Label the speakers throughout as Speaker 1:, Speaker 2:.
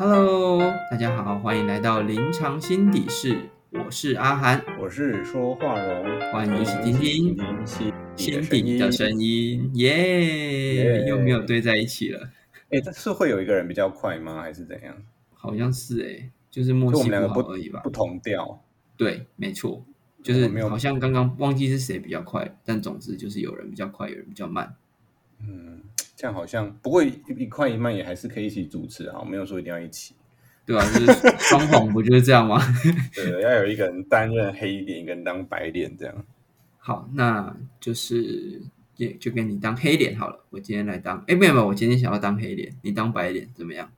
Speaker 1: Hello，大家好，欢迎来到临床心底室，我是阿涵，
Speaker 2: 我是说话荣，
Speaker 1: 欢迎一起听听
Speaker 2: 心
Speaker 1: 心底的声音，耶，
Speaker 2: 耶。
Speaker 1: 又没有堆在一起了，
Speaker 2: 哎，这是会有一个人比较快吗？还是怎样？
Speaker 1: 好像是哎，就是默契不好而已吧。
Speaker 2: 不，同调。
Speaker 1: 对，没错，就是好像刚刚忘记是谁比较快，但总之就是有人比较快，有人比较慢，
Speaker 2: 嗯，这样好像不过一一快一慢也还是可以一起主持啊，没有说一定要一起。
Speaker 1: 对吧、就是双簧不就是这样吗？
Speaker 2: 对，要有一个人担任黑脸，一个人当白脸，这样。
Speaker 1: 好，那就是也就给你当黑脸好了。我今天来当，哎，没有没有，我今天想要当黑脸，你当白脸怎么样？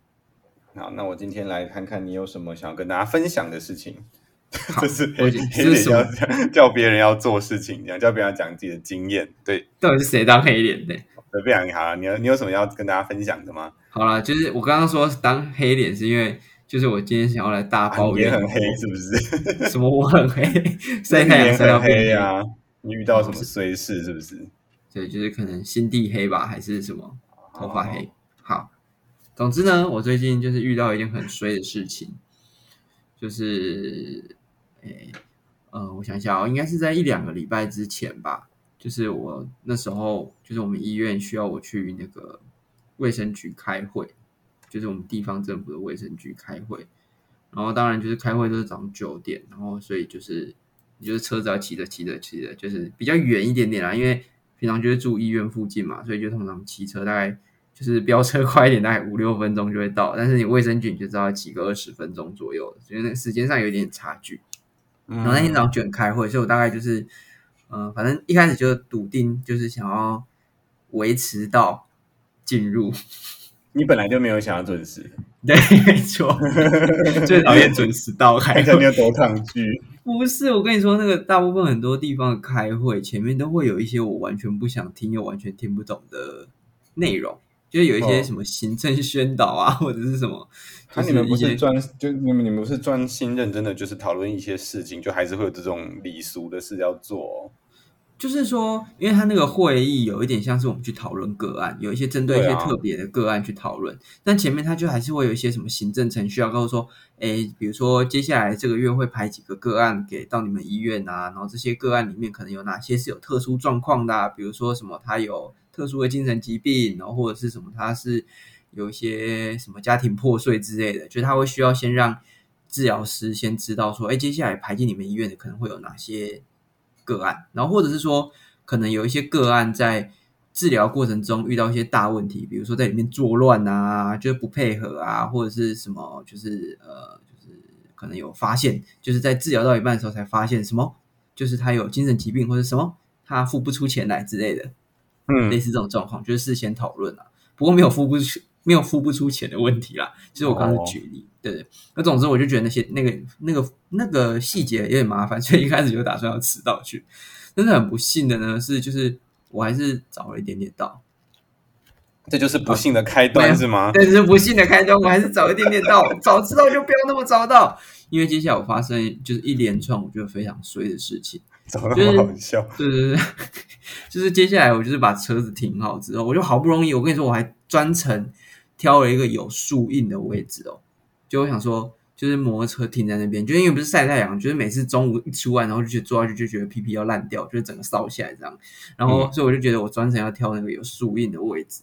Speaker 2: 好，那我今天来看看你有什么想要跟大家分享的事情。
Speaker 1: 好
Speaker 2: 这是
Speaker 1: 我
Speaker 2: 黑黑脸要 叫别人要做事情，这样叫别人讲自己的经验。对，
Speaker 1: 到底是谁当黑脸的？
Speaker 2: 对，不然你好了，你有你有什么要跟大家分享的吗？
Speaker 1: 好了，就是我刚刚说当黑脸，是因为就是我今天想要来大
Speaker 2: 啊
Speaker 1: 抱怨，
Speaker 2: 你也很黑是不是？
Speaker 1: 什么我很黑，晒太阳晒到
Speaker 2: 黑
Speaker 1: 黑
Speaker 2: 啊！你遇到什么衰事是不是？
Speaker 1: 对，就是可能心地黑吧，还是什么头发黑。
Speaker 2: 哦
Speaker 1: 好，总之呢，我最近就是遇到一件很衰的事情，就是，诶，呃，我想想哦，应该是在一两个礼拜之前吧，就是我那时候就是我们医院需要我去那个卫生局开会，就是我们地方政府的卫生局开会，然后当然就是开会都是早上九点，然后所以就是你就是车子要骑着骑着骑着，就是比较远一点点啦，因为平常就是住医院附近嘛，所以就通常骑车大概就是飙车快一点，大概五六分钟就会到。但是你卫生局你就知道要骑个二十分钟左右，所以那个时间上有一点差距。然后那天早上九点开会，所以我大概就是，呃，反正一开始就笃定就是想要维持到进入，
Speaker 2: 你本来就没有想要准时，
Speaker 1: 对，没错，最讨厌准时到 开会
Speaker 2: 看看你。有多抗拒。
Speaker 1: 不是，我跟你说，那个大部分很多地方的开会前面都会有一些我完全不想听又完全听不懂的内容，就是有一些
Speaker 2: 哦
Speaker 1: 什么行政宣导啊，或者是什么，
Speaker 2: 那、
Speaker 1: 就
Speaker 2: 你们不是专，就你们你们不是专心认真的，就是讨论一些事情，就还是会有这种礼俗的事要做、哦。
Speaker 1: 就是说，因为他那个会议有一点像是我们去讨论个案，有一些针对一些特别的个案去讨论，但前面他就还是会有一些什么行政程序要告诉说，诶，比如说接下来这个月会排几个个案给到你们医院啊，然后这些个案里面可能有哪些是有特殊状况的、比如说什么他有特殊的精神疾病，然后或者是什么他是有一些什么家庭破碎之类的，就他会需要先让治疗师先知道说，哎，接下来排进你们医院的可能会有哪些个案，然后或者是说，可能有一些个案在治疗过程中遇到一些大问题，比如说在里面作乱啊，就是不配合啊，或者是什么，就是呃，就是可能有发现，就是在治疗到一半的时候才发现什么，就是他有精神疾病或者什么，他付不出钱来之类的，
Speaker 2: 嗯类，
Speaker 1: 似这种状况，就是事先讨论啊。不过没有付不出，没有付不出钱的问题啦。其 实我刚刚是举例，对对。那总之我就觉得那些那个那个那个细节有点麻烦，所以一开始就打算要迟到去。但是很不幸的呢，是就是我还是早了一点点到。
Speaker 2: 这就是不幸的开端是吗？
Speaker 1: 但是不幸的开端，我还是早一点点到。早知道就不要那么早到，因为接下来我发生就是一连串我觉得非常衰的事情。
Speaker 2: 怎么那么好笑？
Speaker 1: 对对对，就是接下来我就是把车子停好之后，我就好不容易，我跟你说，我还专程挑了一个有树荫的位置哦。就我想说，就是摩托车停在那边，就因为不是晒太阳，就是每次中午一出来，然后就觉得坐下去就觉得屁屁要烂掉，就是整个烧起来这样。然后
Speaker 2: 嗯
Speaker 1: 所以我就觉得我专程要挑那个有树荫的位置，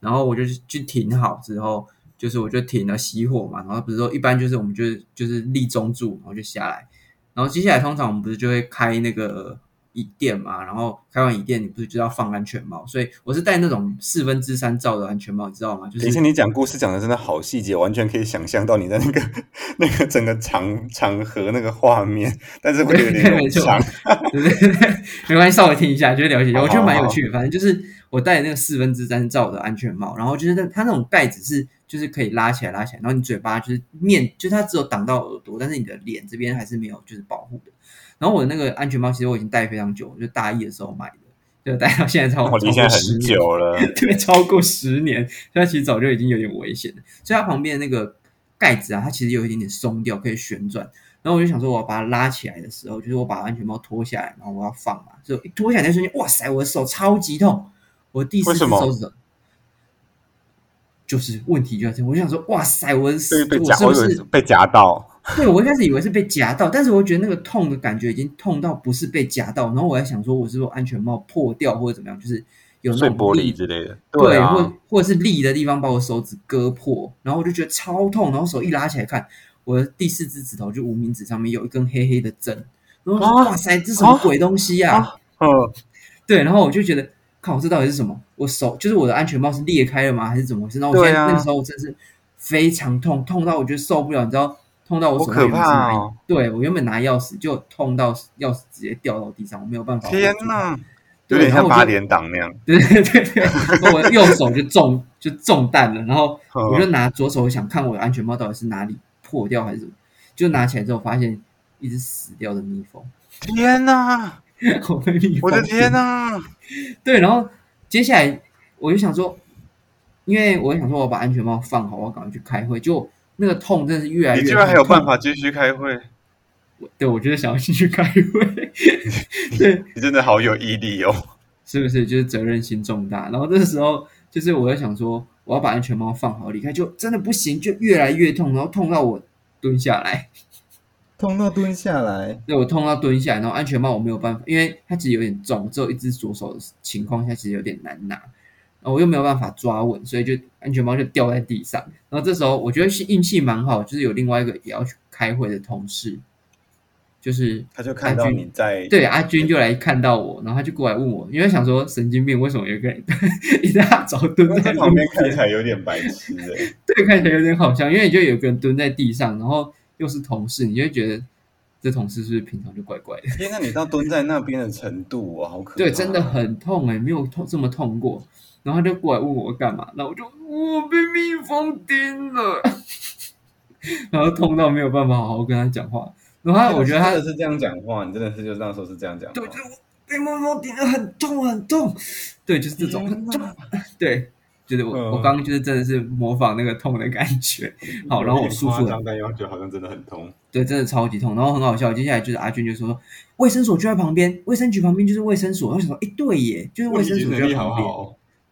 Speaker 1: 然后我就去停好之后，就是我就停了熄火嘛，然后不是说一般就是我们就是就是立中柱，然后就下来。然后接下来通常我们不是就会开那个椅垫嘛，然后开完椅垫你不是就要放安全帽，所以我是戴那种四分之三罩的安全帽，你知道吗？就是
Speaker 2: 其实，你讲故事讲的真的好细节，完全可以想象到你在那个 那个整个场场合那个画面，但是会有点
Speaker 1: 没错
Speaker 2: 冗长。
Speaker 1: 对对对，没关系，稍微听一下就会了解一下，我觉得蛮有趣的。反正就是我戴那个四分之三罩的安全帽，然后就是它它那种盖子是就是可以拉起来拉起来，然后你嘴巴就是面就是它只有挡到耳朵，但是你的脸这边还是没有就是保护的。然后我的那个安全帽其实我已经戴非常久，就大一的时候买的，就戴到现在超
Speaker 2: 我离现在很，久了，
Speaker 1: 对，超过十年，所以它其实早就已经有点危险了。所以它旁边的那个盖子啊，它其实有一点点松掉，可以旋转。然后我就想说，我要把它拉起来的时候，就是我把安全帽脱下来，然后我要放嘛，就一脱下来那瞬间，哇塞，我的手超级痛，我第四只
Speaker 2: 为什么
Speaker 1: 手指头就是问题就在这，我就想说，哇塞，我是不是
Speaker 3: 被夹到，
Speaker 1: 对，我一开始以为是被夹到，但是我觉得那个痛的感觉已经痛到不是被夹到，然后我还想说，我是不是安全帽破掉或者怎么样，就是有那种
Speaker 3: 玻璃之类的。
Speaker 1: 对，
Speaker 3: 啊，
Speaker 1: 或或者是力的地方把我手指割破，然后我就觉得超痛，然后手一拉起来看，我的第四只指头就无名指上面有一根黑黑的针，然后
Speaker 3: 啊
Speaker 1: 哇塞，这什么鬼东西呀、
Speaker 3: 啊嗯，
Speaker 1: 对，然后我就觉得，靠，这到底是什么？我手就是我的安全帽是裂开了吗？还是怎么回事？然后我现在、
Speaker 3: 啊
Speaker 1: 那个时候我真是非常痛，痛到我觉得受不了，你知道，痛到我手
Speaker 3: 好可怕哦
Speaker 1: 对我原本拿钥匙就痛到钥匙直接掉到地上，我没有办法。
Speaker 3: 天哪，有点像八
Speaker 1: 然后我就
Speaker 3: 点档那样。
Speaker 1: 对对对我右手就中就中弹了，然后
Speaker 3: 嗯
Speaker 1: 我就拿左手想看我的安全帽到底是哪里破掉还是什么，就拿起来之后发现一只死掉的蜜蜂，
Speaker 3: 天哪，
Speaker 1: 我被蜜蜂
Speaker 3: 我的天
Speaker 1: 叮
Speaker 3: 哪！
Speaker 1: 对，然后接下来我就想说，因为我想说我把安全帽放好，我要赶快去开会，就那个痛真的是越来越
Speaker 3: 你居然还有
Speaker 1: 痛
Speaker 3: 办法继续开会，
Speaker 1: 对，我就是想要继续开会，对，
Speaker 3: 你真的好有毅力哦。
Speaker 1: 是不是？就是责任心重大。然后这时候，就是我在想说，我要把安全帽放好离开，就真的不行，就越来越痛，然后痛到我蹲下来，
Speaker 2: 痛到蹲下来，
Speaker 1: 对我痛到蹲下来，然后安全帽我没有办法，因为它其实有点重，只有一只左手的情况下，其实有点难拿。我又没有办法抓稳，所以就安全帽就掉在地上。然后这时候我觉得是运气蛮好，就是有另外一个也要去开会的同事，就是
Speaker 3: 他就看到你在，
Speaker 1: 对阿军就来看到我，然后他就过来问我，因为想说神经病为什么有一个人 一大早蹲在
Speaker 3: 在旁边看起
Speaker 1: 起
Speaker 3: 来有点白痴哎。
Speaker 1: 对，看起来有点好笑，因为就有个人蹲在地上，然后又是同事，你就会觉得这同事是不是平常就怪怪的？
Speaker 3: 天哪，你到蹲在那边的程度哇，好可怕！
Speaker 1: 对，真的很痛哎、没有痛这么痛过。然后他就过来问我干嘛，然后我就我被蜜蜂叮了，然后痛到没有办法好好跟他讲话。然后我觉得他
Speaker 3: 真的是这样讲话，你真的是就那时候是这样讲话。
Speaker 1: 对，就是我被蜜蜂叮了，很痛很痛。对，就是这种很痛。对，就是我、
Speaker 3: 嗯
Speaker 1: 我刚刚就是真的是模仿那个痛的感觉。好，然后我叔叔
Speaker 3: 夸张，但又觉得好像真的很痛。
Speaker 1: 对，真的超级痛，然后很好笑。接下来就是阿俊就说，卫生所就在旁边，卫生局旁边就是卫生所。然后想说，哎，对耶，就是卫生所就在旁边。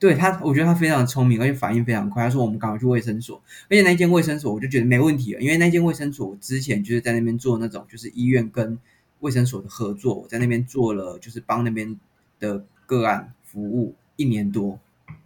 Speaker 1: 对他，我觉得他非常聪明，而且反应非常快。他说我们赶快去卫生所，而且那间卫生所我就觉得没问题了，因为那间卫生所我之前就是在那边做那种就是医院跟卫生所的合作，我在那边做了就是帮那边的个案服务一年多，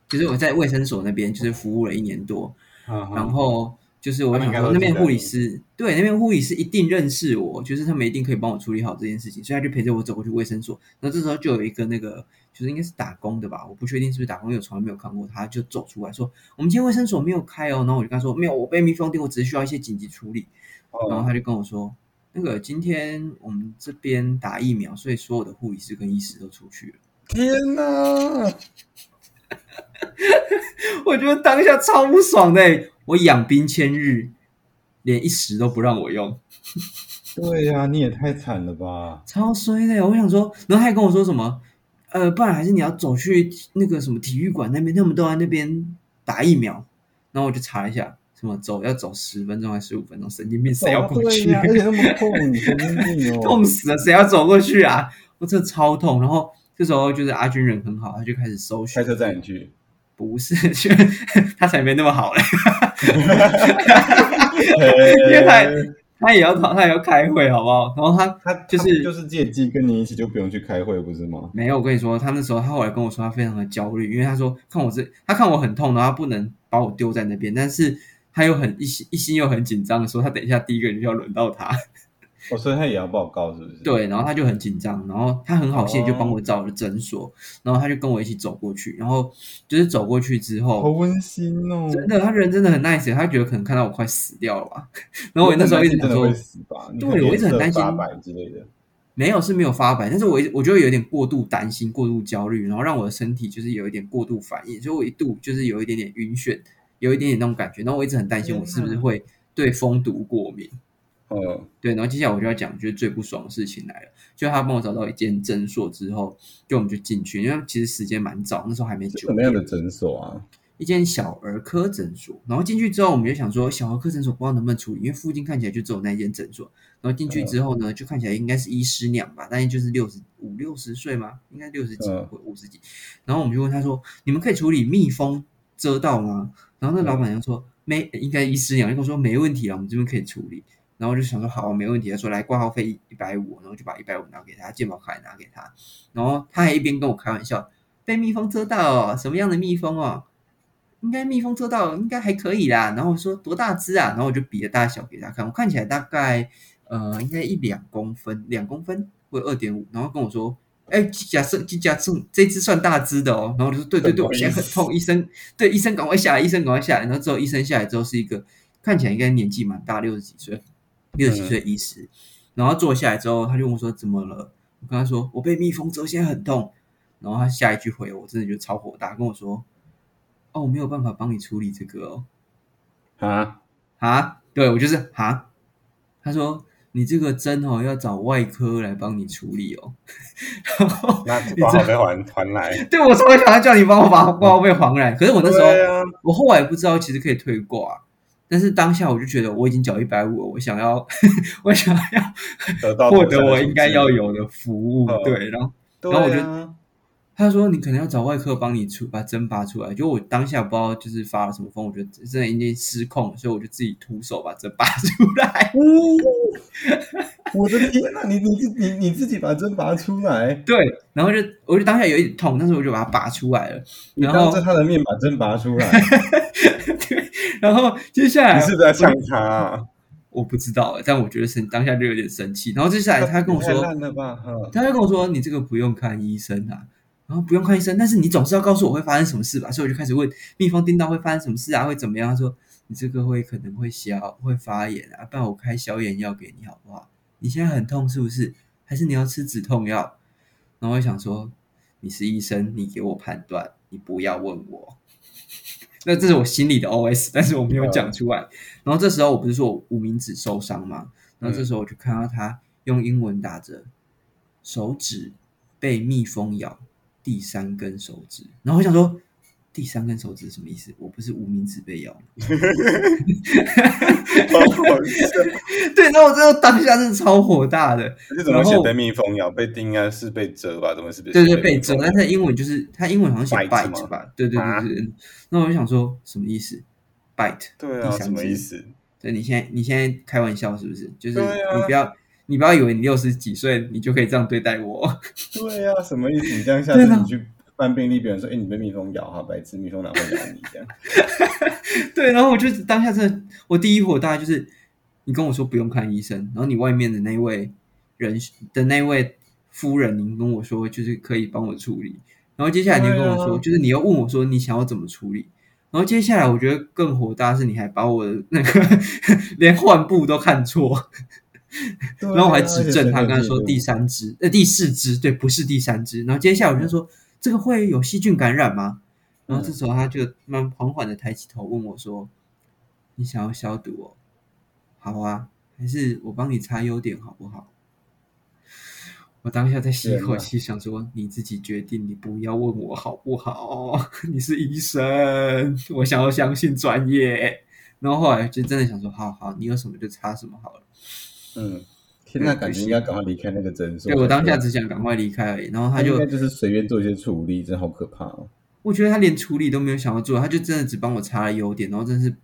Speaker 1: 其实我在卫生所那边就是服务了一年多，
Speaker 3: 然
Speaker 1: 然后就是我想说那边护理师对那边护理师一定认识我，就是他们一定可以帮我处理好这件事情，所以他就陪着我走过去卫生所。然后这时候就有一个那个就是应该是打工的吧，我不确定是不是打工，因为我从来没有看过他，就走出来说我们今天卫生所没有开哦。然后我就跟他说没有，我被蜜蜂叮，我只是需要一些紧急处理。然后他就跟我说。那个今天我们这边打疫苗，所以所有的护理师跟医师都出去了。
Speaker 3: 天哪！
Speaker 1: 我觉得当下超不爽的欸，我养兵千日，连一时都不让我用，
Speaker 2: 对呀、你也太惨了吧！
Speaker 1: 超衰的。我想说，然后他还跟我说什么，呃，不然还是你要走去那个什么体育馆那边，他们都在那边打疫苗。然后我就查一下，什么走要走十分钟还是十五分钟，神经病，谁要过去？
Speaker 2: 啊、而且那么痛，神经病哦！
Speaker 1: 痛死了，谁要走过去啊？我真的超痛。然后这时候就是阿军人很好，他就开始搜寻
Speaker 3: 开，车载你去，
Speaker 1: 不是，他才没那么好嘞。因为他他也要他也要开会，好不好？然后他
Speaker 2: 他
Speaker 1: 就是
Speaker 2: 他就是借机跟你一起，就不用去开会，不是吗？
Speaker 1: 没有，我跟你说，他那时候他后来跟我说，他非常的焦虑，因为他说看我这，他看我很痛，然后他不能把我丢在那边，但是他又很一心一心又很紧张的，说他等一下第一个人就要轮到他，
Speaker 2: 哦，所以他也要报告，是不是？，
Speaker 1: 对，然后他就很紧张，然后他很好心地就帮我找了诊所，然后他就跟我一起走过去，然后就是走过去之后，
Speaker 2: 好温馨哦。
Speaker 1: 真的，他人真的很 nice，他觉得可能看到我快死掉了吧，然后我那时候一直想说
Speaker 2: 会，死吧？
Speaker 1: 对我一直很担心
Speaker 2: 八百之类的。
Speaker 1: 没有是没有发白，但是我一我就有点过度担心、过度焦虑，然后让我的身体就是有一点过度反应，所以我一度就是有一点点晕眩，有一点点那种感觉，然后我一直很担心我是不是会对蜂毒过敏。
Speaker 3: 嗯，
Speaker 1: 对，然后接下来我就要讲，就是最不爽的事情来了，就他帮我找到一间诊所之后，就我们就进去，因为其实时间蛮早，那时候还没九点
Speaker 2: 什么样。的诊所啊？
Speaker 1: 一间小儿科诊所，然后进去之后，我们就想说小儿科诊所不知道能不能处理，因为附近看起来就只有那一间诊所。然后进去之后呢，就看起来应该是医师娘吧，大概就是六十五六十岁吗？应该六十几
Speaker 2: 嗯
Speaker 1: 或五十几。然后我们就问他说：“你们可以处理蜜蜂遮到吗？然后那老板娘说没，应该医师娘就跟我说没问题啊，我们这边可以处理。然后就想说好，没问题。他说来挂号费一百五，然后就把一百五拿给他，健保卡也拿给他。然后他还一边跟我开玩笑，被蜜蜂蛰到哦，什么样的蜜蜂哦？应该蜜蜂蛰到应该还可以啦。然后我说多大只啊？然后我就比了大小给他看，我看起来大概呃应该一两公分，两公分或二点五。然后跟我说，哎，假设假设这只算大只的哦。然后我就说对对对，我现在很痛，医生对医生赶快下来，医生赶快下来。然后之后医生下来之后是一个看起来应该年纪蛮大，六十几岁。六十几岁医师，然后坐下来之后，他就问我说：“怎么了？”我跟他说：“我被蜜蜂蛰，现在很痛。”然后他下一句回我，真的觉得超火大，跟我说：“哦，我没有办法帮你处理这个哦。”
Speaker 3: 啊
Speaker 1: 啊，对我就是啊。他说：“你这个针哦，要找外科来帮你处理哦。”然后
Speaker 3: 那挂号费还还来？
Speaker 1: 对我超想要叫你帮我把挂号费还来，可是我那时候，
Speaker 3: 啊
Speaker 1: 我后来不知道其实可以退挂。但是当下我就觉得我已经缴一百五了，我想要，我想要
Speaker 3: 得到
Speaker 1: 获得我应该要有的服务，对，然后然后我就
Speaker 3: 啊
Speaker 1: 他说你可能要找外科帮你出把针拔出来，就我当下不知道就是发了什么疯，我觉得真的已经失控了，所以我就自己徒手把针拔出来。
Speaker 2: 我的天哪！你你自你你自己把针拔出来，
Speaker 1: 对，然后就我就当下有一点痛，但是我就把它拔出来了。然后
Speaker 2: 当着他的面把针拔出来，
Speaker 1: 对，然后接下来
Speaker 3: 你是不是在呛他啊？
Speaker 1: 我不知道，但我觉得生当下就有点生气。然后接下来他跟我
Speaker 2: 太
Speaker 1: 说，
Speaker 2: 烂了吧？
Speaker 1: 他就跟我说：“你这个不用看医生啊，然后不用看医生，但是你总是要告诉我会发生什么事吧？”所以我就开始问蜜蜂叮到会发生什么事啊，会怎么样？他说：“你这个会可能会消，会发炎啊，不然我开消炎药给你好不好？你现在很痛是不是？还是你要吃止痛药？”然后我想说：“你是医生，你给我判断，你不要问我。”那这是我心里的 OS，但是我没有讲出来。然后这时候我不是说我无名指受伤吗？然后这时候我就看到他用英文打着手指被蜜蜂咬第三根手指，然后我想说第三根手指什么意思？我不是无名指被咬 对，然后我真的当下真的超火大的。
Speaker 3: 是怎么写被蜜蜂咬？被叮应该是被蛰吧？怎么是被
Speaker 1: 对对，被蛰，
Speaker 3: 蛰？
Speaker 1: 但是英文就是它英文好像写
Speaker 3: Bite
Speaker 1: 吧？对对
Speaker 3: 啊
Speaker 1: 对对。那我就想说什么意思？bite
Speaker 3: 对啊，什么意思？
Speaker 1: 对，你现在你现在开玩笑是不是？就是你不要你不要以为你六十几岁你就可以这样对待我。
Speaker 2: 对呀、什么意思？你这样下 次你去办病历，别人说：“哎、你被蜜蜂咬哈，白痴，蜜蜂哪会咬你？”这样，
Speaker 1: 对，然后我就当下真的，我第一火大概就是你跟我说不用看医生，然后你外面的那位人的那位夫人，您跟我说就是可以帮我处理，然后接下来你又跟我说，
Speaker 2: 啊。
Speaker 1: 就是你又问我说你想要怎么处理，然后接下来我觉得更火大是你还把我的那个 连换布都看错，然后我还指正他，跟他说第
Speaker 2: 三，
Speaker 1: 三支，呃，第四只，对，不是第三只。然后接下来我就说，这个会有细菌感染吗？然后这时候他就慢缓缓的抬起头问我说：“你想要消毒哦？好啊，还是我帮你擦优点好不好？”我当下在吸一口气，想说你自己决定，你不要问我好不好？你是医生，我想要相信专业。然后后来就真的想说，好好，你有什么就擦什么好了。
Speaker 2: 嗯，天呐，感觉应该赶快离开那个诊所。
Speaker 1: 对我当下只想赶快离开而已，然后他就
Speaker 2: 就是随便做一些处理，真的好可怕哦。
Speaker 1: 我觉得他连处理都没有想要做，他就真的只帮我擦了优点，然后真的是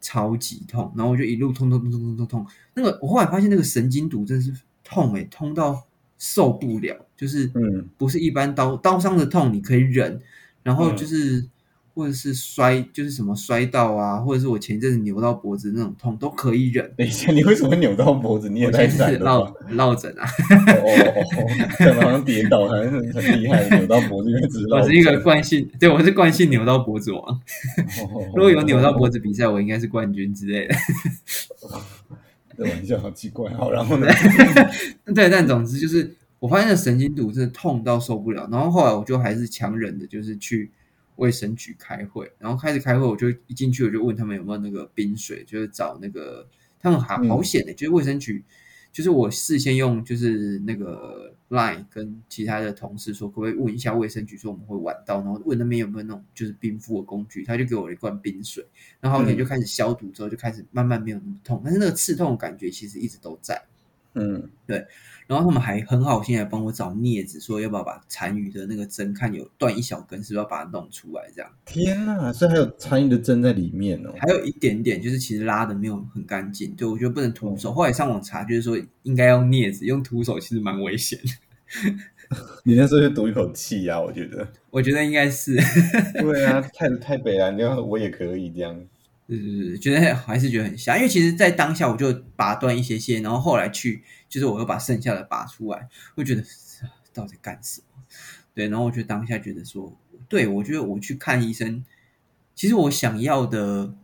Speaker 1: 超级痛，然后我就一路痛痛痛痛痛痛痛。那个我后来发现那个神经毒真的是痛诶、痛到受不了，就是
Speaker 2: 嗯
Speaker 1: 不是一般刀刀伤的痛你可以忍，然后
Speaker 2: 嗯
Speaker 1: 就是、或者是摔就是什么摔到啊，或者是我前一阵子扭到脖子那种痛都可以忍。
Speaker 2: 等一下，你为什么扭到脖子？你也
Speaker 1: 我
Speaker 2: 太
Speaker 1: 前阵子
Speaker 2: 惨了吧！
Speaker 1: 落落枕啊，
Speaker 2: 哦哦哦，好像跌倒，好像很很厉害，扭到脖子，因为只是
Speaker 1: 我是一个惯性，对我是惯性扭到脖子王。
Speaker 2: 哦
Speaker 1: 如果有扭到脖子比赛，我应该是冠军之类的。
Speaker 2: 这玩笑好奇怪。好，然后呢？
Speaker 1: 对，但总之就是我发现那神经毒真的痛到受不了，然后后来我就还是强忍的，就是去卫生局开会，然后开始开会，我就一进去我就问他们有没有那个冰水，就是找那个他们好
Speaker 2: 嗯
Speaker 1: 好险的、就是卫生局，就是我事先用就是那个 Line 跟其他的同事说，可不可以问一下卫生局，说我们会晚到，然后问那边有没有那种就是冰敷的工具，他就给我了一罐冰水，然后好险
Speaker 2: 嗯
Speaker 1: 就开始消毒之后就开始慢慢没有那么痛，但是那个刺痛的感觉其实一直都在。
Speaker 2: 嗯，
Speaker 1: 然后他们还很好心来帮我找镊子，说要不要把残余的那个针看有断一小根，是不是要把它弄出来这样。
Speaker 2: 天哪，所以还有残余的针在里面哦。
Speaker 1: 还有一点点，就是其实拉的没有很干净，对我觉得不能徒手。后来上网查，就是说应该用镊子，用徒手其实蛮危险的。
Speaker 2: 你那时候就赌一口气呀、我觉得。
Speaker 1: 我觉得应该是，
Speaker 2: 对啊，太太北了，你要我也可以这样。
Speaker 1: 对对对，觉得还是觉得很瞎，因为其实，在当下我就拔断一些些，然后后来去，就是我又把剩下的拔出来，会觉得到底干什么？对，然后我就当下觉得说，对我觉得我去看医生，其实我想要的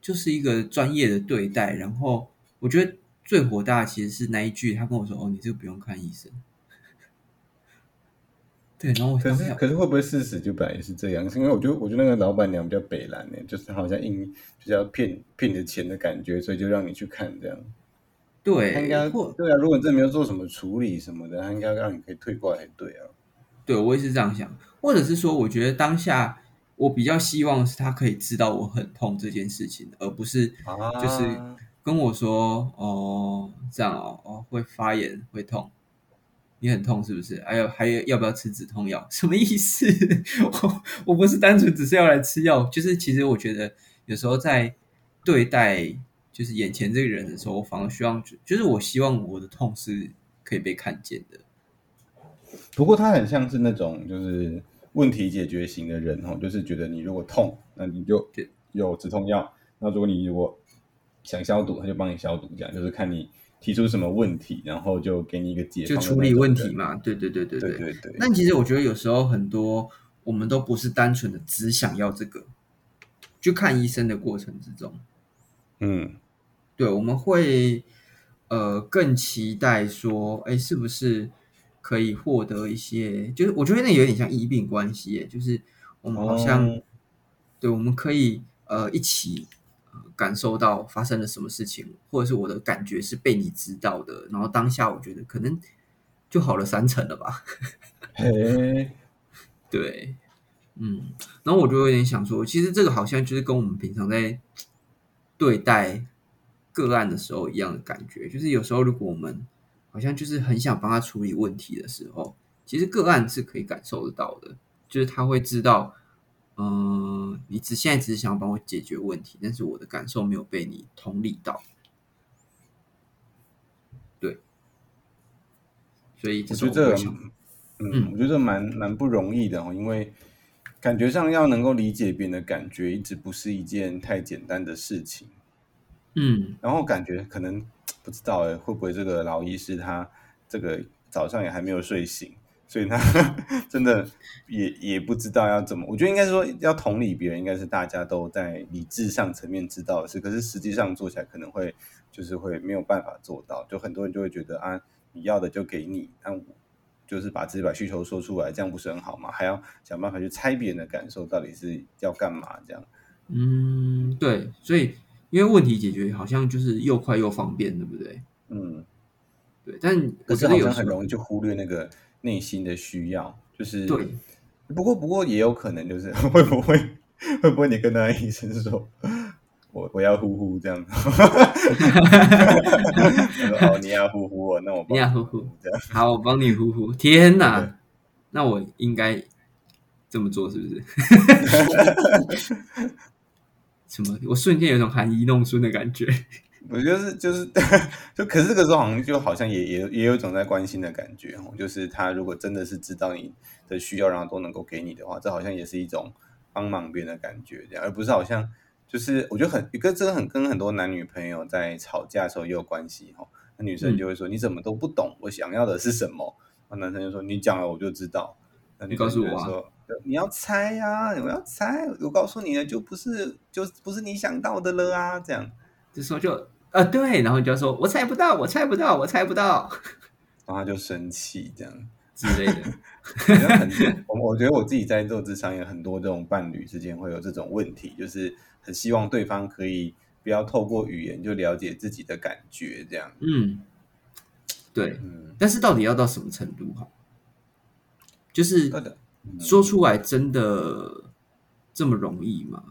Speaker 1: 就是一个专业的对待，然后我觉得最火大的其实是那一句，他跟我说：“哦，你这个不用看医生。”对，然后我
Speaker 2: 可是可是会不会事实就本来也是这样？是因为我觉得我觉得那个老板娘比较北蓝呢，就是好像硬就是要骗骗你的钱的感觉，所以就让你去看这样。他应该
Speaker 1: 对，
Speaker 2: 啊，如果你真的没有做什么处理什么的，他应该让你可以退过来才对啊。
Speaker 1: 对我也是这样想，或者是说，我觉得当下我比较希望是他可以知道我很痛这件事情，而不是
Speaker 2: 啊
Speaker 1: 就是跟我说哦这样哦哦会发炎会痛，你很痛是不是？还有还有要不要吃止痛药？什么意思？我我不是单纯只是要来吃药，就是其实我觉得有时候在对待就是眼前这个人的时候，我反而希望就是我希望我的痛是可以被看见的。
Speaker 2: 不过他很像是那种就是问题解决型的人哦，就是觉得你如果痛，那你就
Speaker 1: 对
Speaker 2: 有止痛药；那如果你如果想消毒，他就帮你消毒，这样就是看你提出什么问题，然后就给你一个解
Speaker 1: 就处理问题嘛，对对对对
Speaker 2: 对。对对，
Speaker 1: 但其实我觉得有时候很多我们都不是单纯的只想要这个，去看医生的过程之中，
Speaker 2: 嗯。
Speaker 1: 对，我们会呃更期待说，哎，是不是可以获得一些，就是我觉得那有点像医病关系耶，就是我们好像、
Speaker 2: 哦。
Speaker 1: 对，我们可以呃一起。呃感受到发生了什么事情，或者是我的感觉是被你知道的，然后当下我觉得可能就好了三成了吧。
Speaker 2: 嘿，
Speaker 1: 对，嗯，然后我就有点想说，其实这个好像就是跟我们平常在对待个案的时候一样的感觉，就是有时候如果我们好像就是很想帮他处理问题的时候，其实个案是可以感受得到的，就是他会知道，嗯、你只现在只是想要帮我解决问题，但是我的感受没有被你同理到，对，所以这是
Speaker 2: 我觉得这个嗯
Speaker 1: 嗯，
Speaker 2: 我觉得这蛮蛮不容易的哦，因为感觉上要能够理解别人的感觉，一直不是一件太简单的事情。
Speaker 1: 嗯。
Speaker 2: 然后感觉可能 不知道哎，会不会这个老医师他这个早上也还没有睡醒，所以他 真的也也不知道要怎么。我觉得应该是说要同理别人，应该是大家都在理智上层面知道的事，可是实际上做起来可能会就是会没有办法做到。就很多人就会觉得啊，你要的就给你，但我就是把自己把需求说出来，这样不是很好吗？还要想办法去猜别人的感受，到底是要干嘛这样。
Speaker 1: 嗯，对，所以因为问题解决好像就是又快又方便，对不对？
Speaker 2: 嗯。
Speaker 1: 对，但我
Speaker 2: 可是好像
Speaker 1: 觉得有时候
Speaker 2: 很容易就忽略那个内心的需要，就是
Speaker 1: 对。
Speaker 2: 不过不过也有可能就是 会不会会不会你跟那医生说，我我要呼呼这样子，哦你要呼呼哦，那我帮
Speaker 1: 你要呼呼
Speaker 2: 这样，
Speaker 1: 好，我帮你呼呼。天
Speaker 2: 对
Speaker 1: 哪，那我应该这么做是不是？什么？我瞬间有种含饴弄孙的感觉。
Speaker 2: 我觉得是就是 就可是这个时候好像就好像也也也有一种在关心的感觉哦，就是他如果真的是知道你的需要，然后都能够给你的话，这好像也是一种帮忙别人的感觉，这样，而不是好像就是我觉得很跟这个很跟很多男女朋友在吵架的时候也有关系哈、哦。那女生就会说、你怎么都不懂我想要的是什么，那男生就说你讲了我就知道，那女
Speaker 1: 你告诉我啊
Speaker 2: 说你要猜呀、我要猜，我告诉你了就不是就不是你想到的了啊，这样。
Speaker 1: 这时候就呃对，然后就要说我猜不到，我猜不到，我猜不到
Speaker 2: 然后他就生气这样。
Speaker 1: 之类的。
Speaker 2: 我我觉得我自己在做职场也很多这种伴侣之间会有这种问题，就是很希望对方可以不要透过语言就了解自己的感觉，这样。
Speaker 1: 嗯，对。
Speaker 2: 嗯，
Speaker 1: 但是到底要到什么程度哈？就是说出来真的这么容易吗？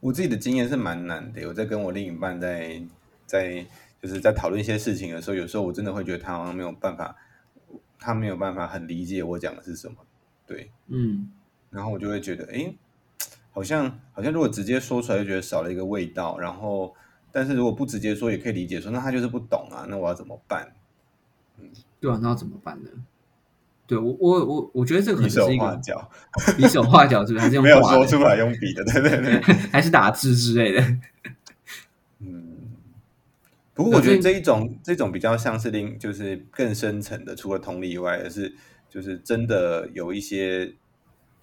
Speaker 2: 我自己的经验是蛮难的，我在跟我另一半在在就是在讨论一些事情的时候，有时候我真的会觉得他好像没有办法，他没有办法很理解我讲的是什么，对，
Speaker 1: 嗯
Speaker 2: 然后我就会觉得，哎，好像好像如果直接说出来，就觉得少了一个味道。然后，但是如果不直接说，也可以理解说，那他就是不懂啊，那我要怎么办？
Speaker 1: 对啊，那要怎么办呢？对我我我我觉得这个可
Speaker 2: 比手
Speaker 1: 能是一个
Speaker 2: 画脚，
Speaker 1: 比手画脚，是不是？还是用
Speaker 2: 没有说出来，用笔的，对对对。
Speaker 1: 还是打字之类的？
Speaker 2: 嗯，不过我觉得这一种这种比较像是另就是更深层的，除了同理以外，而是就是真的有一些，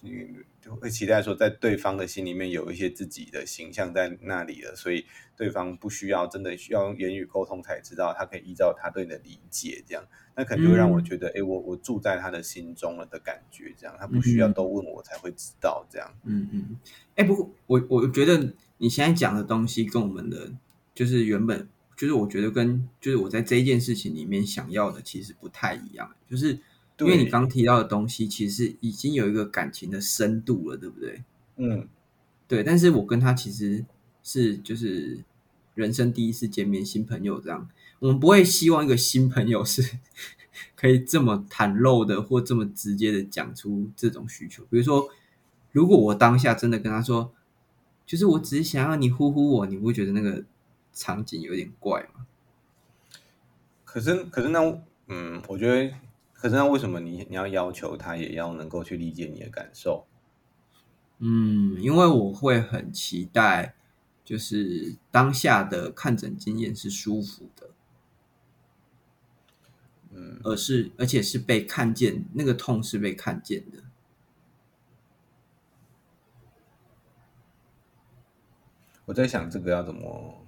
Speaker 2: 嗯，会期待说在对方的心里面有一些自己的形象在那里了，所以对方不需要真的需要用言语沟通才知道，他可以依照他对你的理解，这样那可能就会让我觉得，哎、我我住在他的心中了的感觉，这样他不需要
Speaker 1: 嗯
Speaker 2: 都问我才会知道，这样。
Speaker 1: 嗯嗯。哎，不过我我觉得你现在讲的东西跟我们的就是原本就是我觉得跟就是我在这一件事情里面想要的其实不太一样，就是因为你刚提到的东西其实已经有一个感情的深度了，对不对？
Speaker 2: 嗯
Speaker 1: 对，但是我跟他其实是就是人生第一次见面，新朋友这样，我们不会希望一个新朋友是 可以这么袒露的或这么直接的讲出这种需求。比如说，如果我当下真的跟他说，就是我只是想要你呼呼我，你不会觉得那个场景有点怪吗？
Speaker 2: 可是，可是那，嗯，我觉得，可是那为什么你你要要求他也要能够去理解你的感受？
Speaker 1: 嗯，因为我会很期待，就是当下的看诊经验是舒服的。
Speaker 2: 嗯，
Speaker 1: 而是而且是被看见，那个痛是被看见的。
Speaker 2: 我在想这个要怎么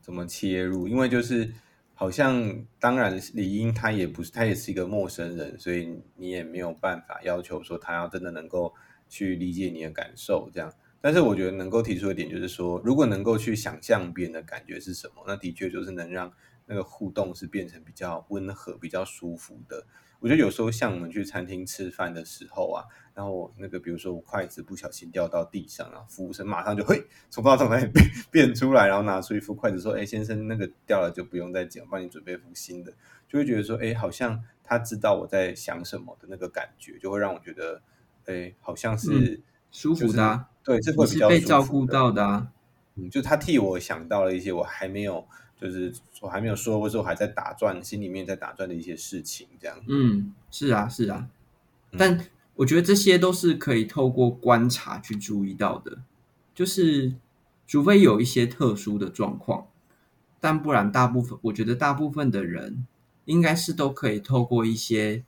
Speaker 2: 怎么切入，因为就是好像，当然理应他也不是，他也是一个陌生人，所以你也没有办法要求说他要真的能够去理解你的感受这样。但是我觉得能够提出一点就是说，如果能够去想象别人的感觉是什么，那的确就是能让那个互动是变成比较温和、比较舒服的。我觉得有时候像我们去餐厅吃饭的时候啊，然后那个比如说我筷子不小心掉到地上，然后服务生马上就会从不知道从哪里变变出来，然后拿出一副筷子说：“哎，先生，那个掉了就不用再捡，我帮你准备一副新的。”就会觉得说：“哎，好像他知道我在想什么的那个感觉，就会让我觉得，哎，好像是、
Speaker 1: 舒服的、啊，
Speaker 2: 对，这会比较舒
Speaker 1: 被照顾到的啊。
Speaker 2: 嗯，就他替我想到了一些我还没有，就是我还没有说，或者说我还在打转，心里面在打转的一些事情，这样。
Speaker 1: 嗯，是啊，是啊。
Speaker 2: 嗯
Speaker 1: 但我觉得这些都是可以透过观察去注意到的，就是除非有一些特殊的状况，但不然大部分，我觉得大部分的人应该是都可以透过一些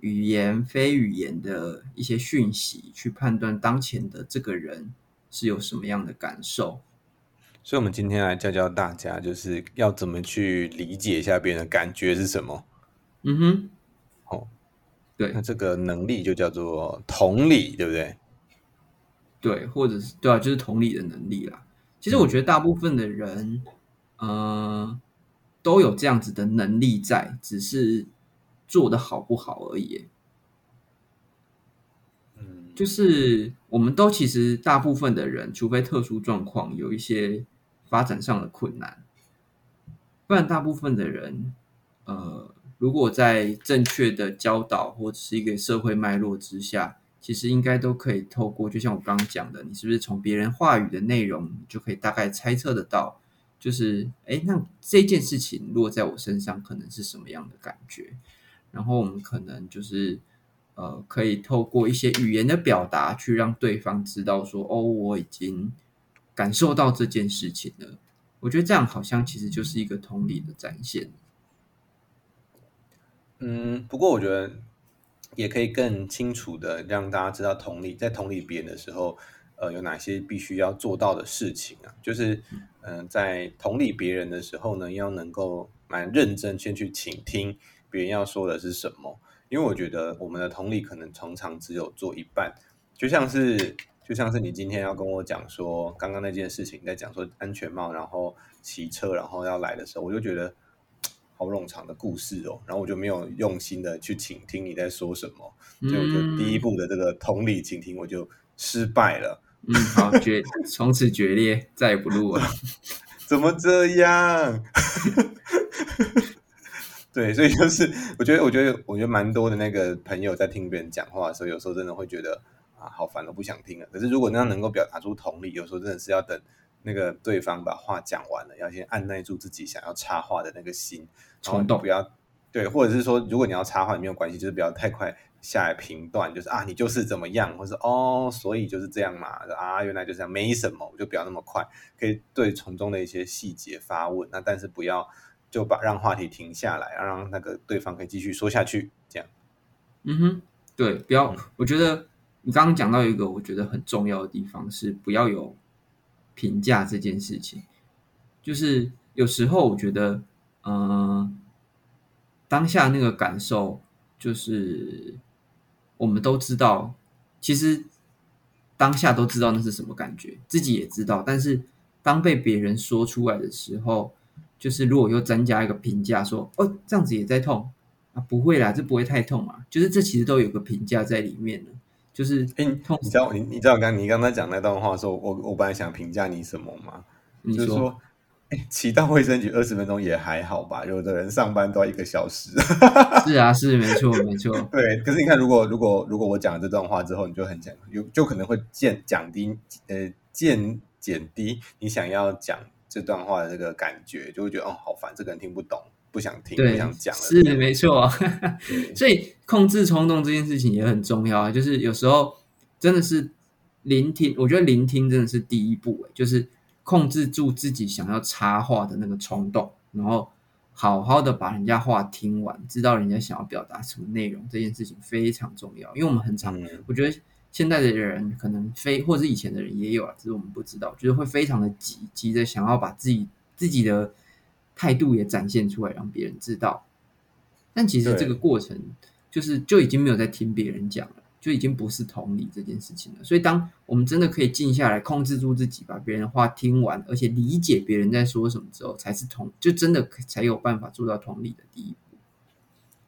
Speaker 1: 语言、非语言的一些讯息去判断当前的这个人是有什么样的感受。
Speaker 2: 所以，我们今天来教教大家，就是要怎么去理解一下别人的感觉是什么。
Speaker 1: 嗯哼，
Speaker 2: 哦，
Speaker 1: 对
Speaker 2: 那这个能力就叫做同理，对不对？
Speaker 1: 对，或者是对啊，就是同理的能力啦。其实我觉得大部分的人，呃，都有这样子的能力在，只是做的好不好而已。就是我们都其实大部分的人，除非特殊状况有一些发展上的困难，不然大部分的人，呃，如果在正确的教导或者是一个社会脉络之下，其实应该都可以透过，就像我刚刚讲的，你是不是从别人话语的内容，就可以大概猜测得到，就是，哎，那这件事情落在我身上可能是什么样的感觉？然后我们可能就是，呃，可以透过一些语言的表达，去让对方知道说，哦，我已经感受到这件事情了。我觉得这样好像其实就是一个同理的展现。
Speaker 2: 嗯，不过我觉得也可以更清楚的让大家知道同理，在同理别人的时候，呃，有哪些必须要做到的事情啊？就是，嗯、在同理别人的时候呢，要能够蛮认真先去倾听别人要说的是什么，因为我觉得我们的同理可能常常只有做一半，就像是就像是你今天要跟我讲说刚刚那件事情，在讲说安全帽，然后骑车，然后要来的时候，我就觉得。好冗长的故事哦，然后我就没有用心的去倾听你在说什么，所以我就第一步的这个同理倾听我就失败了。
Speaker 1: 嗯，好决，从此决裂，再也不录了。
Speaker 2: 怎么这样？对，所以就是我觉得，我觉得，我觉得蛮多的那个朋友在听别人讲话的时候，有时候真的会觉得啊，好烦，我不想听了。可是如果那样能够表达出同理，有时候真的是要等那个对方把话讲完了，要先按耐住自己想要插话的那个心
Speaker 1: 冲动，
Speaker 2: 不要对，或者是说，如果你要插话，没有关系，就是不要太快下来评断，就是啊，你就是怎么样，或是哦，所以就是这样嘛，啊，原来就这样，没什么，我就不要那么快，可以对从中的一些细节发问，那但是不要。就把让话题停下来，让那个对方可以继续说下去，这样。
Speaker 1: 嗯哼，对，不要。我觉得你刚刚讲到一个我觉得很重要的地方是不要有评价这件事情。就是有时候我觉得，嗯，当下那个感受，就是我们都知道，其实当下都知道那是什么感觉，自己也知道，但是当被别人说出来的时候。就是如果又增加一个评价说哦这样子也在痛啊不会啦这不会太痛啊就是这其实都有个评价在里面的，就是
Speaker 2: 哎痛你知道你你知道刚你刚才讲那段话说我我本来想评价你什么吗？就是说哎骑到卫生局二十分钟也还好吧，有的人上班都要一个小时。
Speaker 1: 是啊是没错没错
Speaker 2: 对，可是你看如果如果如果我讲了这段话之后，你就很讲有就可能会减降低呃减减低你想要讲。这段话的这个感觉，就会觉得哦，好烦，这个人听不懂，不想听，不想讲了。
Speaker 1: 是没错，所以控制冲动这件事情也很重要啊。就是有时候真的是聆听，我觉得聆听真的是第一步，就是控制住自己想要插话的那个冲动，然后好好的把人家话听完，知道人家想要表达什么内容，这件事情非常重要。因为我们很常，我觉得。现在的人可能非，或者是以前的人也有啊，只是我们不知道，就是会非常的急，急着想要把自己自己的态度也展现出来，让别人知道。但其实这个过程，就是就已经没有在听别人讲了，就已经不是同理这件事情了。所以，当我们真的可以静下来，控制住自己，把别人的话听完，而且理解别人在说什么之后，才是同，就真的才有办法做到同理的第一步。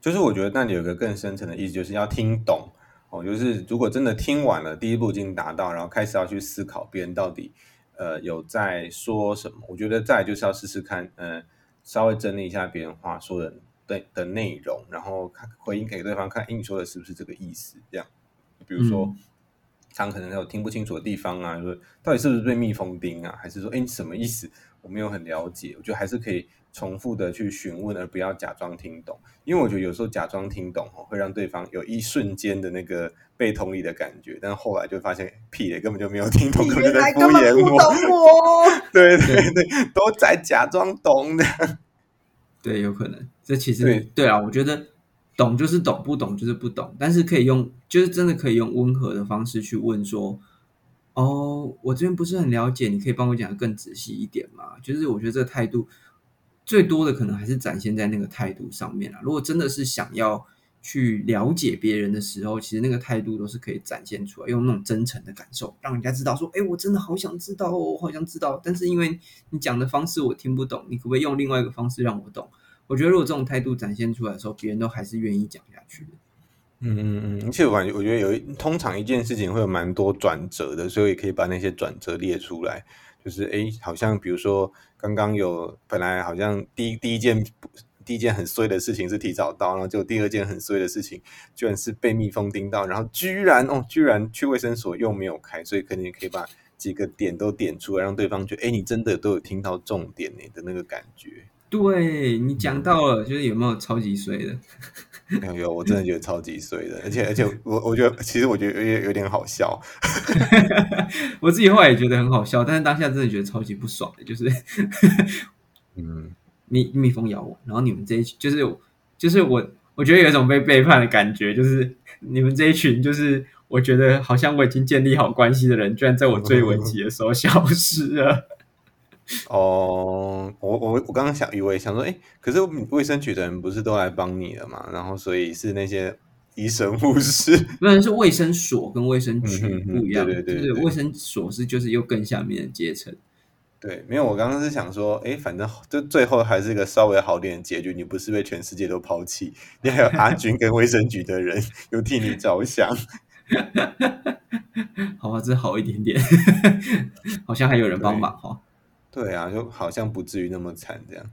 Speaker 2: 就是我觉得那里有个更深层的意思，就是要听懂。哦，就是如果真的听完了，第一步已经达到，然后开始要去思考别人到底呃有在说什么。我觉得再就是要试试看，嗯，稍微整理一下别人话说的的的内容，然后看回应给对方看，你说的是不是这个意思？这样，比如说他可能有听不清楚的地方啊，说到底是不是被蜜蜂叮啊，还是说哎你什么意思？我没有很了解。我觉得还是可以。重复的去询问，而不要假装听懂，因为我觉得有时候假装听懂哦，会让对方有一瞬间的那个被同理的感觉，但后来就发现屁的根本就没有听懂，根本就在敷衍
Speaker 1: 我。
Speaker 2: 对对对，都在假装懂的。
Speaker 1: 对，有可能。这其实对啊，我觉得懂就是懂，不懂就是不懂。但是可以用，就是真的可以用温和的方式去问说：“哦，我这边不是很了解，你可以帮我讲的更仔细一点吗？”就是我觉得这个态度。最多的可能还是展现在那个态度上面啊。如果真的是想要去了解别人的时候，其实那个态度都是可以展现出来，用那种真诚的感受，让人家知道说：“哎，我真的好想知道，我好想知道。”但是因为你讲的方式我听不懂，你可不可以用另外一个方式让我懂？我觉得如果这种态度展现出来的时候，别人都还是愿意讲下去的。
Speaker 2: 嗯嗯嗯，而且我感觉，我觉得有一通常一件事情会有蛮多转折的，所以可以把那些转折列出来。就是哎，好像比如说刚刚有本来好像第一第一件第一件很衰的事情是提早到，然后就第二件很衰的事情居然是被蜜蜂叮到，然后居然哦居然去卫生所又没有开，所以肯定可以把几个点都点出来，让对方觉得哎你真的都有听到重点呢的那个感觉。
Speaker 1: 对你讲到了，就是有没有超级衰的？
Speaker 2: 有有，我真的觉得超级衰的，而且而且我我觉得其实我觉得有有点好笑，
Speaker 1: 我自己后来也觉得很好笑，但是当下真的觉得超级不爽的，就是嗯，蜜蜜蜂咬我，然后你们这一群就是就是我我觉得有一种被背叛的感觉，就是你们这一群就是我觉得好像我已经建立好关系的人，居然在我最危急的时候消失了。
Speaker 2: 哦，我我我刚刚想以为想说，哎，可是卫生局的人不是都来帮你了嘛？然后所以是那些医生护士，
Speaker 1: 不然是卫生所跟卫生局不一样，
Speaker 2: 对对
Speaker 1: 对，卫生所是就是又更下面的阶层。
Speaker 2: 对，没有，我刚刚是想说，哎，反正就最后还是一个稍微好点的结局，你不是被全世界都抛弃，你还有阿军跟卫生局的人有替你着想。
Speaker 1: 好吧，这好一点点，好像还有人帮忙哈。
Speaker 2: 对啊，就好像不至于那么惨这样。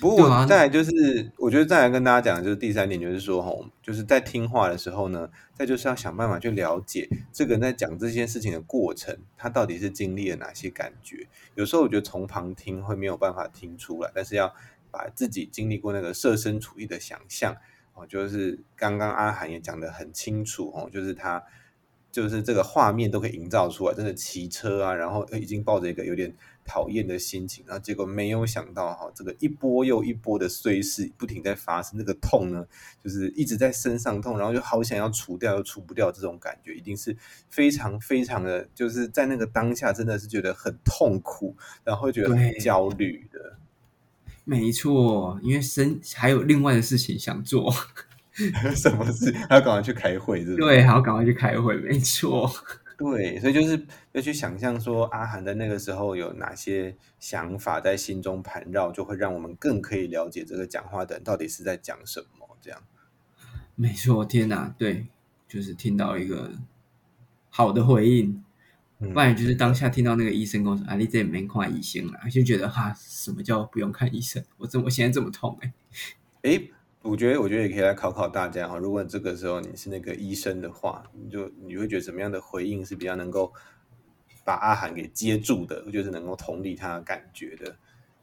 Speaker 2: 不过再来就是，我觉得再来跟大家讲的就是第三点，就是说吼，就是在听话的时候呢，再就是要想办法去了解这个人在讲这件事情的过程，他到底是经历了哪些感觉。有时候我觉得从旁听会没有办法听出来，但是要把自己经历过那个设身处地的想象哦，就是刚刚阿涵也讲的很清楚哦，就是他。就是这个画面都可以营造出来，真的骑车啊，然后已经抱着一个有点讨厌的心情，然后结果没有想到哈，这个一波又一波的碎事不停在发生，那个痛呢，就是一直在身上痛，然后就好想要除掉又除不掉，这种感觉一定是非常非常的，就是在那个当下真的是觉得很痛苦，然后会觉得很焦虑的。
Speaker 1: 没错，因为身还有另外的事情想做，
Speaker 2: 什么事？还要赶快去开会，是不是？
Speaker 1: 对，还要赶快去开会，没错。
Speaker 2: 对，所以就是要去想象说阿涵在那个时候有哪些想法在心中盘绕，就会让我们更可以了解这个讲话的人到底是在讲什么。这样，
Speaker 1: 没错，天哪，对，就是听到一个好的回应，
Speaker 2: 嗯
Speaker 1: 不然就是当下听到那个医生跟我说：“啊，你这里面看医生啦。”就觉得哈，什么叫不用看医生？我怎么我现在这么痛、欸？
Speaker 2: 诶，我觉得我觉得也可以来考考大家哈，如果这个时候你是那个医生的话，你就你会觉得什么样的回应是比较能够把阿涵给接住的，就是能够同理他的感觉的。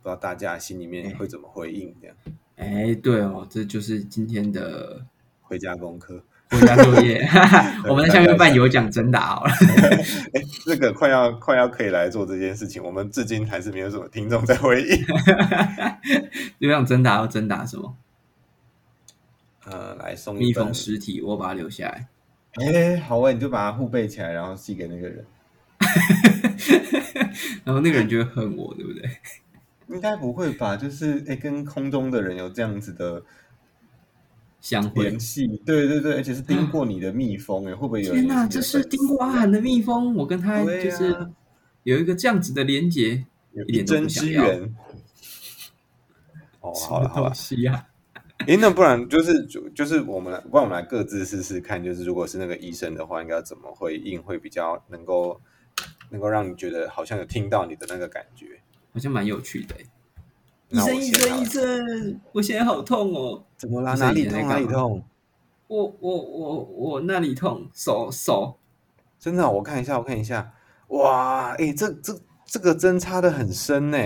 Speaker 2: 不知道大家心里面会怎么回应？这样
Speaker 1: 哎、对哦，这就是今天的
Speaker 2: 回家功课。
Speaker 1: 回家作业。我们在下面办有奖征答好了。
Speaker 2: 哎，这个快要快要可以来做这件事情，我们至今还是没有什么听众在回应。
Speaker 1: 有奖征答要征答什么？
Speaker 2: 呃，来送一
Speaker 1: 蜜
Speaker 2: 本
Speaker 1: 蜂尸体，我把它留下来。
Speaker 2: 哎，好啊，你就把它互背起来，然后寄给那个人。
Speaker 1: 然后那个人就会恨我，对不对？
Speaker 2: 应该不会吧？就是哎，跟空中的人有这样子的
Speaker 1: 相会
Speaker 2: 联。系，对对对，而且是叮过你的蜜蜂，哎，会不会有人
Speaker 1: 天哪，
Speaker 2: 也你的
Speaker 1: 这是
Speaker 2: 粉丝
Speaker 1: 丁过阿涵的蜜蜂，我跟他就是有一个这样子的连结，
Speaker 2: 有
Speaker 1: 一点都
Speaker 2: 针
Speaker 1: 不想要。
Speaker 2: 之缘？哦，好了好了
Speaker 1: 什么东，西呀、
Speaker 2: 诶，那不然就是就就是我们来，不然我们来各自试试看，就是如果是那个医生的话，应该要怎么回应会比较能够能够让你觉得好像有听到你的那个感觉。
Speaker 1: 好像蛮有趣的欸。医生，医生，医生，我现在好痛哦！
Speaker 2: 怎么啦？哪里哪里痛？
Speaker 1: 我我我我那里痛，手手
Speaker 2: 真的哦、我看一下，我看一下。哇，诶，这这这个针插的很深呢。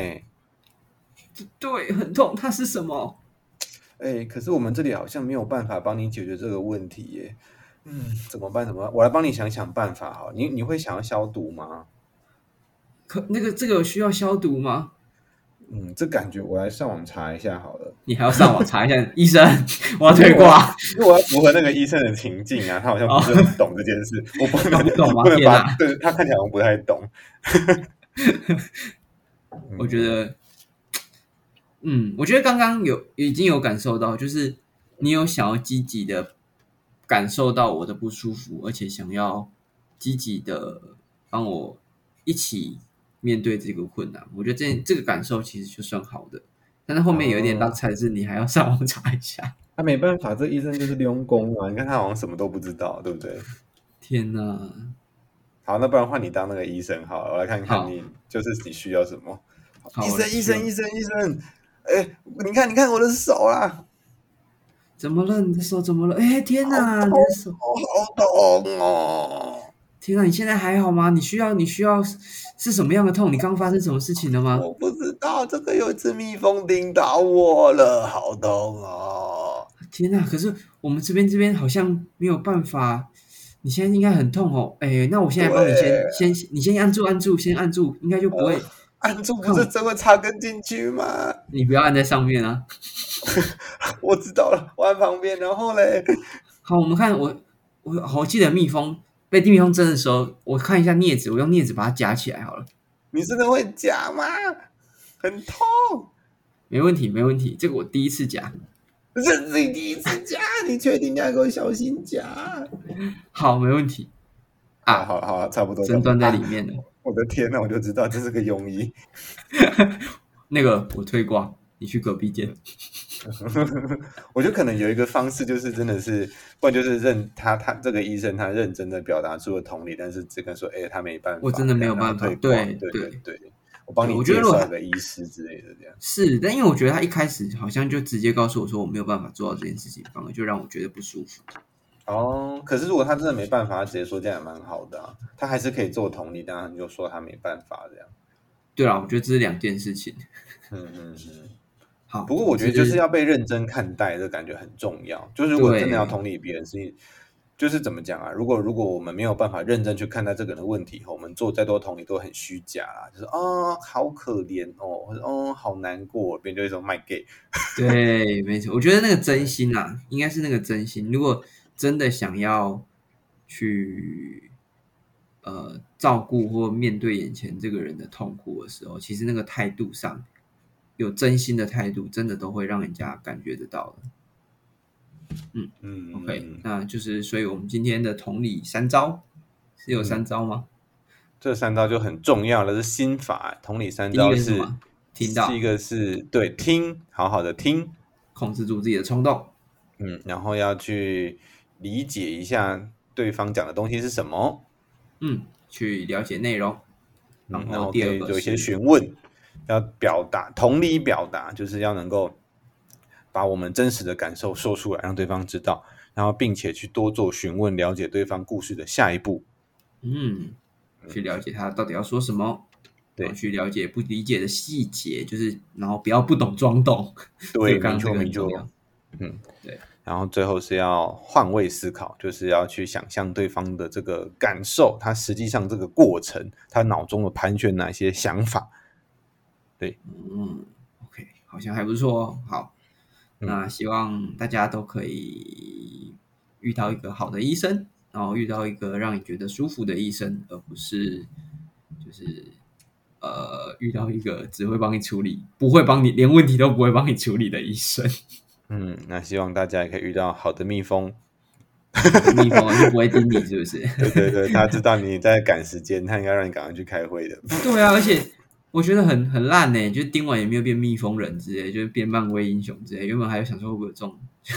Speaker 1: 对，很痛。它是什么？
Speaker 2: 哎，可是我们这里好像没有办法帮你解决这个问题耶。嗯，怎么办？怎么办？我来帮你想想办法哈。你你会想要消毒吗？
Speaker 1: 可那个这个需要消毒吗？
Speaker 2: 嗯，这感觉我来上网查一下好了，
Speaker 1: 你还要上网查一下，医生，我要退挂。
Speaker 2: 因为我要符合那个医生的情境啊。他好像不是很懂这件事，我不能
Speaker 1: 他不懂吗
Speaker 2: 不能对他看起来好像不太懂。嗯
Speaker 1: 我觉得，嗯，我觉得刚刚有已经有感受到，就是你有想要积极的感受到我的不舒服，而且想要积极的帮我一起面对这个困难。我觉得这这个感受其实就算好的，但是后面有一点
Speaker 2: 哦
Speaker 1: 浪才是你还要上网 查一下。
Speaker 2: 他没办法，这医生就是溜工啊。你看他好像什么都不知道，对不对？
Speaker 1: 天哪！
Speaker 2: 好，那不然换你当那个医生好了，我来看看你就是你需要什么。医生，医生，医生，医生，哎，你看，你看我的手啦，
Speaker 1: 怎么了？你的手怎么了？哎，天哪！你的手，
Speaker 2: 哦，好痛哦！
Speaker 1: 天哪！你现在还好吗？你需要你需要是什么样的痛？你刚发生什么事情了吗？
Speaker 2: 我不知道，这个有一只蜜蜂叮到我了，好痛哦！
Speaker 1: 天呐！可是我们这边这边好像没有办法，你现在应该很痛哦。哎，那我现在帮你先先，你先按住按住，先按住，应该就不会。
Speaker 2: 按住不是真会插根进去吗？
Speaker 1: 你不要按在上面啊。
Speaker 2: 我知道了，我按旁边，然后嘞，
Speaker 1: 好，我们看我我我记得蜜蜂被蜜蜂针的时候，我看一下镊子，我用镊子把它夹起来好了。
Speaker 2: 你真的会夹吗？很痛，
Speaker 1: 没问题，没问题，这个我第一次夹。
Speaker 2: 这是你第一次夹，你确定你要给我小心夹？
Speaker 1: 好，没问题。
Speaker 2: 啊，
Speaker 1: 啊，
Speaker 2: 好好，差不多，
Speaker 1: 针断在里
Speaker 2: 啊
Speaker 1: 面了。
Speaker 2: 我的天呐，我就知道这是个庸医。
Speaker 1: 那个我推挂，你去隔壁间。
Speaker 2: 我觉得可能有一个方式，就是真的是，不然就是认他他这个医生他认真的表达出了同理，但是这个说，哎、他没办法，
Speaker 1: 我真的没有办法
Speaker 2: 然后退
Speaker 1: 对
Speaker 2: 对
Speaker 1: 对
Speaker 2: 我帮你介绍个医师之类的这样。
Speaker 1: 是，但因为我觉得他一开始好像就直接告诉我说我没有办法做到这件事情，反而就让我觉得不舒服。
Speaker 2: 哦，可是如果他真的没办法，他直接说这样也蛮好的啊，他还是可以做同理，但他就说他没办法这样。
Speaker 1: 对啊，我觉得这是两件事情。
Speaker 2: 嗯嗯嗯。
Speaker 1: 好，
Speaker 2: 不过我觉得就是要被认真看待，这感觉很重要。就是如果真的要同理别人，是就是怎么讲啊？如果如果我们没有办法认真去看待这个人的问题，我们做再多同理都很虚假啦。就是哦，好可怜哦，或者哦，好难过，别人就会说卖 gay。
Speaker 1: 对，没错，我觉得那个真心啊，应该是那个真心。如果真的想要去呃照顾或面对眼前这个人的痛苦的时候，其实那个态度上有真心的态度，真的都会让人家感觉得到的。嗯
Speaker 2: 嗯
Speaker 1: ，OK，那就是所以我们今天的同理三招是有三招吗？
Speaker 2: 这三招就很重要了，是心法。同理三招是
Speaker 1: 听到，
Speaker 2: 第一个是对听，好好的听，
Speaker 1: 控制住自己的冲动。
Speaker 2: 嗯，然后要去理解一下对方讲的东西是什么。
Speaker 1: 嗯，去了解内容，
Speaker 2: 然
Speaker 1: 后第二个
Speaker 2: 有一些询问，要表达同理表达，就是要能够把我们真实的感受说出来，让对方知道，然后并且去多做询问，了解对方故事的下一步。
Speaker 1: 嗯，去了解他到底要说什么，
Speaker 2: 对，
Speaker 1: 去了解不理解的细节，就是然后不要不懂装懂。
Speaker 2: 对，
Speaker 1: 没
Speaker 2: 错没错。嗯，对。然后最后是要换位思考，就是要去想象对方的这个感受，他实际上这个过程，他脑中的盘旋哪些想法？对，
Speaker 1: 嗯，OK，好像还不错哦。好，那希望大家都可以遇到一个好的医生，然后遇到一个让你觉得舒服的医生，而不是就是呃遇到一个只会帮你处理，不会帮你连问题都不会帮你处理的医生。
Speaker 2: 嗯，那希望大家也可以遇到好的蜜蜂，
Speaker 1: 蜜蜂就不会叮你，是不是？
Speaker 2: 对对对，他知道你在赶时间，他应该让你赶快去开会的。
Speaker 1: 对啊，而且我觉得很很烂呢，就叮完也没有变蜜蜂人之类，就是变漫威英雄之类。原本还有想说会不会中这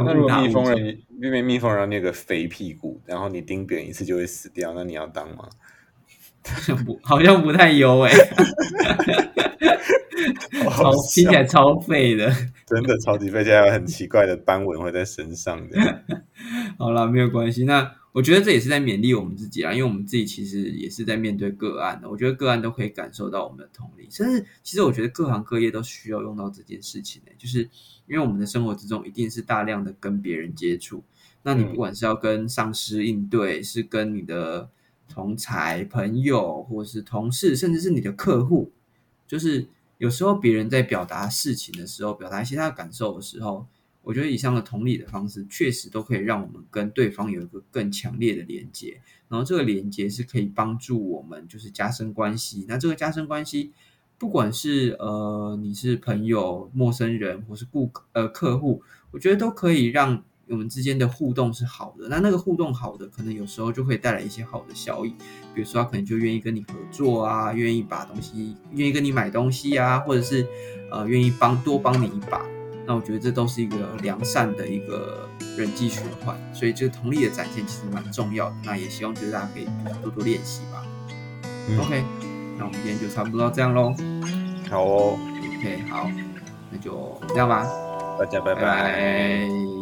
Speaker 1: 种这种
Speaker 2: 蜜蜂人，因为蜜蜂人那个肥屁股，然后你叮别人一次就会死掉，那你要当吗？
Speaker 1: 好 像不，好像不太优哎。超听起来超废的，
Speaker 2: 真的超级废，现在有很奇怪的斑纹会在身上的。
Speaker 1: 好了，没有关系。那我觉得这也是在勉励我们自己啊，因为我们自己其实也是在面对个案的。我觉得个案都可以感受到我们的同理，甚至其实我觉得各行各业都需要用到这件事情呢。就是因为我们的生活之中一定是大量的跟别人接触，那你不管是要跟上司应对，是跟你的同才、朋友，或是同事，甚至是你的客户，就是。有时候别人在表达事情的时候，表达一些他的感受的时候，我觉得以上的同理的方式，确实都可以让我们跟对方有一个更强烈的连接。然后这个连接是可以帮助我们，就是加深关系。那这个加深关系，不管是呃你是朋友、陌生人，或是顾客呃客户，我觉得都可以让。我们之间的互动是好的，那那个互动好的，可能有时候就会带来一些好的效益。比如说，他可能就愿意跟你合作啊，愿意把东西，愿意跟你买东西啊，或者是呃，愿意帮多帮你一把。那我觉得这都是一个良善的一个人际循环。所以，这个同理的展现其实蛮重要的。那也希望就是大家可以多多练习吧。OK，那我们今天就差不多到这样喽。
Speaker 2: 好哦
Speaker 1: ，OK，好，那就这样吧。
Speaker 2: 大家拜拜。